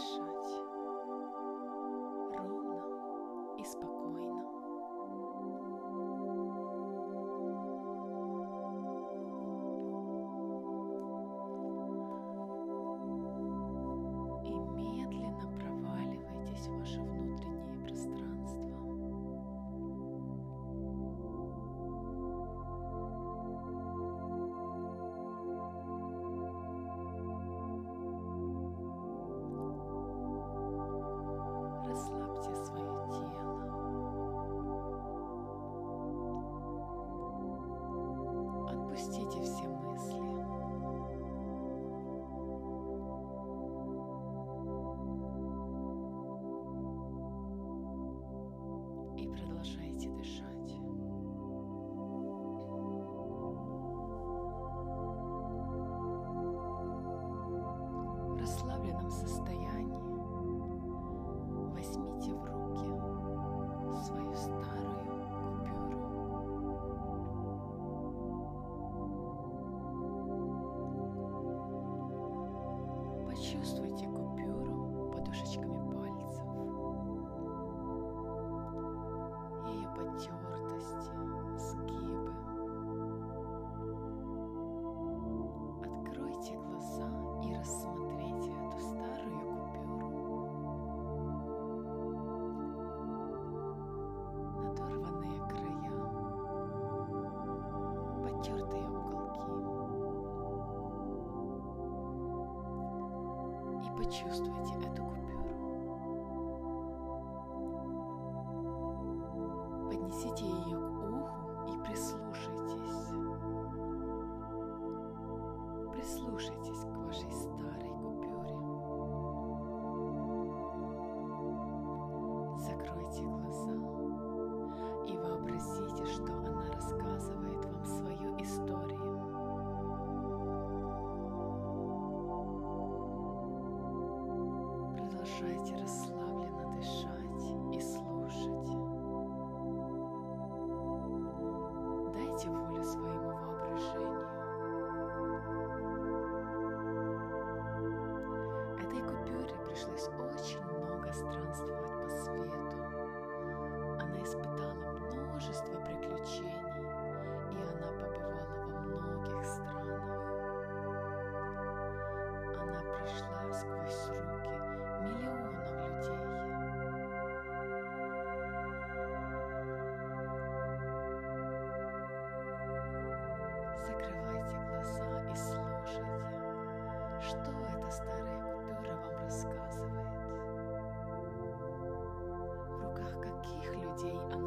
Продолжайте И почувствуйте эту купюру. Поднесите ее к уху и прислушайтесь. Продолжайте расслабленно Закрывайте глаза и слушайте, что эта старая купюра вам рассказывает. В руках каких людей она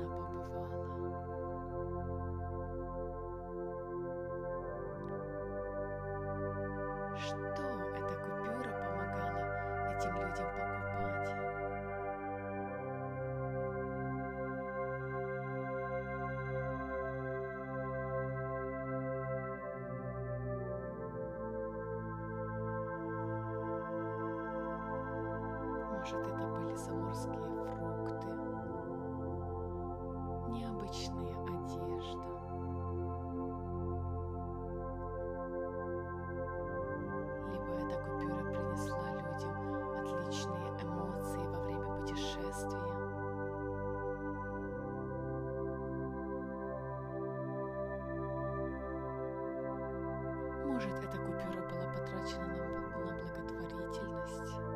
Может, это были заморские фрукты, необычная одежда. Либо эта купюра принесла людям отличные эмоции во время путешествия. Может, эта купюра была потрачена на, на благотворительность.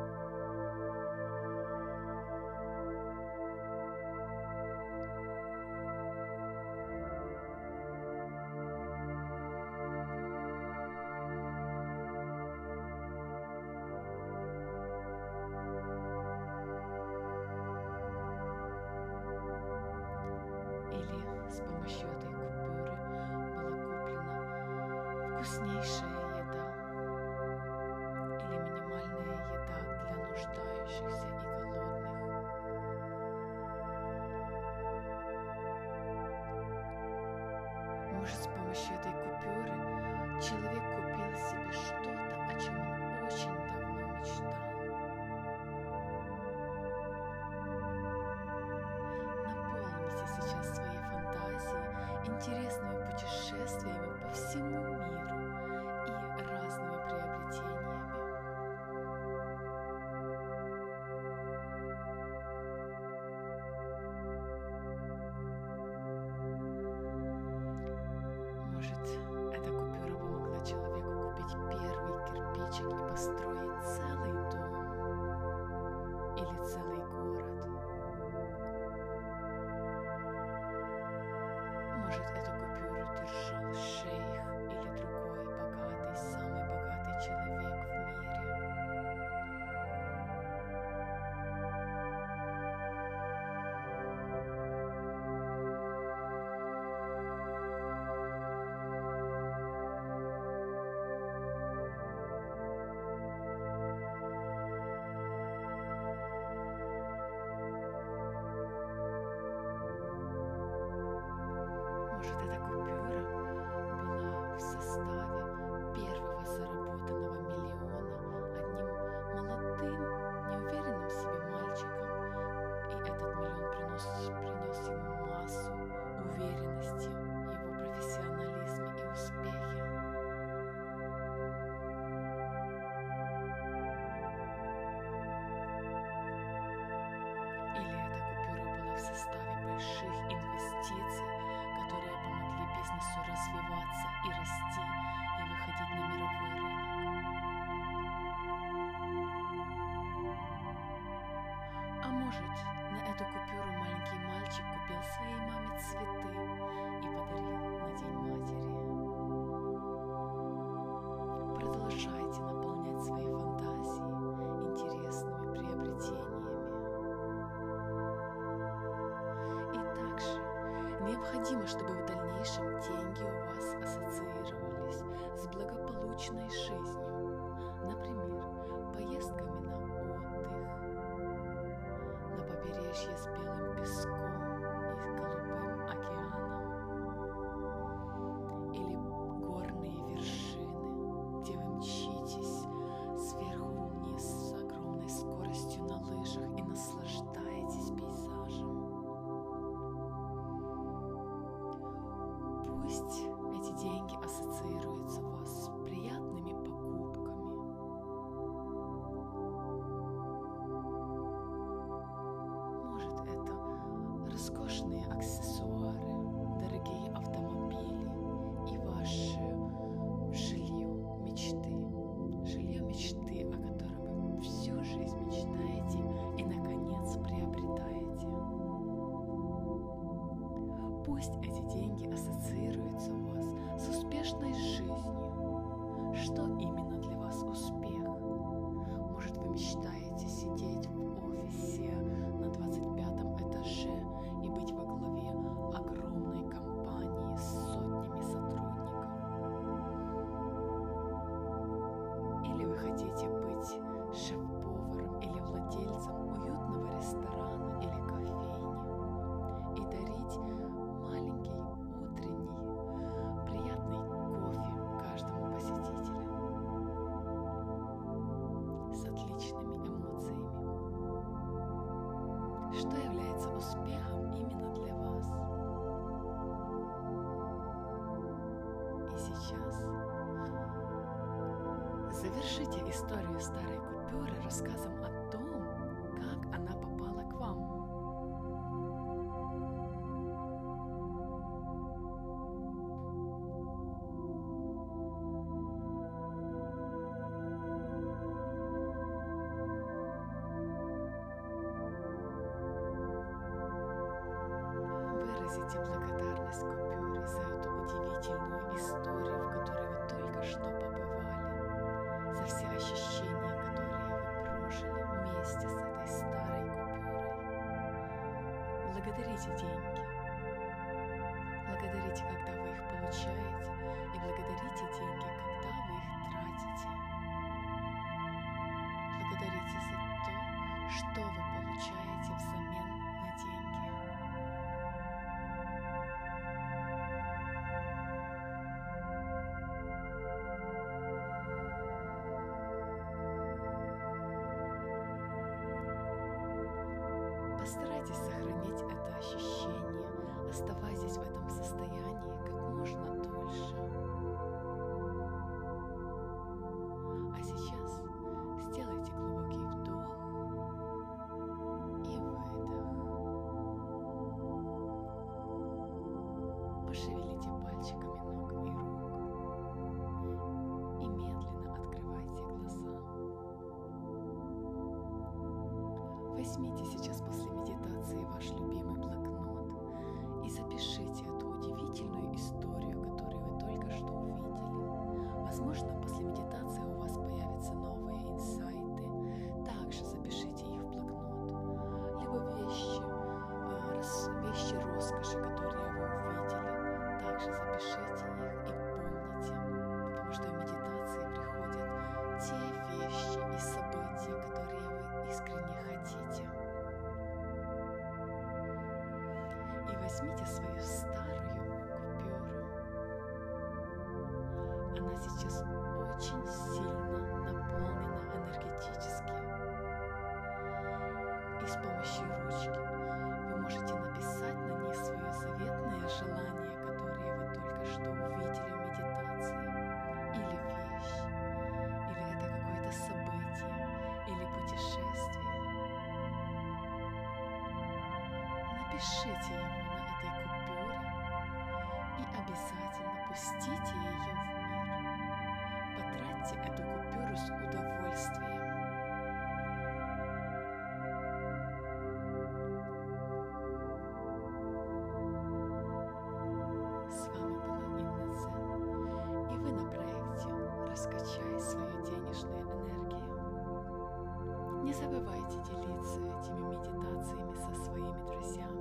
С помощью этой купюры была куплена вкуснейшая еда или минимальная еда для нуждающихся и голодных. Может, с помощью этой купюры человек интересными путешествиями по всему миру и разными приобретениями. Может, эта купюра помогла человеку купить первый кирпичик и построить купюра была в составе бизнесу развиваться и расти и выходить на мировой рынок. А может, на эту купюру маленький мальчик купил своей маме цветы и подарил на День матери. Продолжайте необходимо, чтобы в дальнейшем деньги у вас ассоциировались с благополучной жизнью. Например, поездками на отдых, на побережье с белым песком роскошные аксессуары, Что является успехом именно для вас? И сейчас завершите историю старой купюры рассказом о том, Выразите благодарность купюре за эту удивительную историю, в которой вы только что побывали, за все ощущения, которые вы прожили вместе с этой старой купюрой. Благодарите деньги. Благодарите, когда вы их получаете, и благодарите деньги, когда вы их тратите. Благодарите за то, что вы получаете взамен Постарайтесь сохранить это ощущение, оставайтесь в этом состоянии как можно дольше. А сейчас сделайте глубокий вдох и выдох. Пошевелите пальчиками ног и рук и медленно открывайте глаза. Возьмите сейчас Запишите их и помните, потому что в медитации приходят те вещи и события, которые вы искренне хотите. И возьмите свою старую купюру. Она сейчас очень сильно наполнена энергетически. И с помощью ручки вы можете написать на ней свое заветное желание, которое вы только что увидели в медитации. Или вещь, или это какое-то событие, или путешествие. Напишите его на этой купюре и обязательно пустите ее в мир. Потратьте эту купюру делиться этими медитациями со своими друзьями,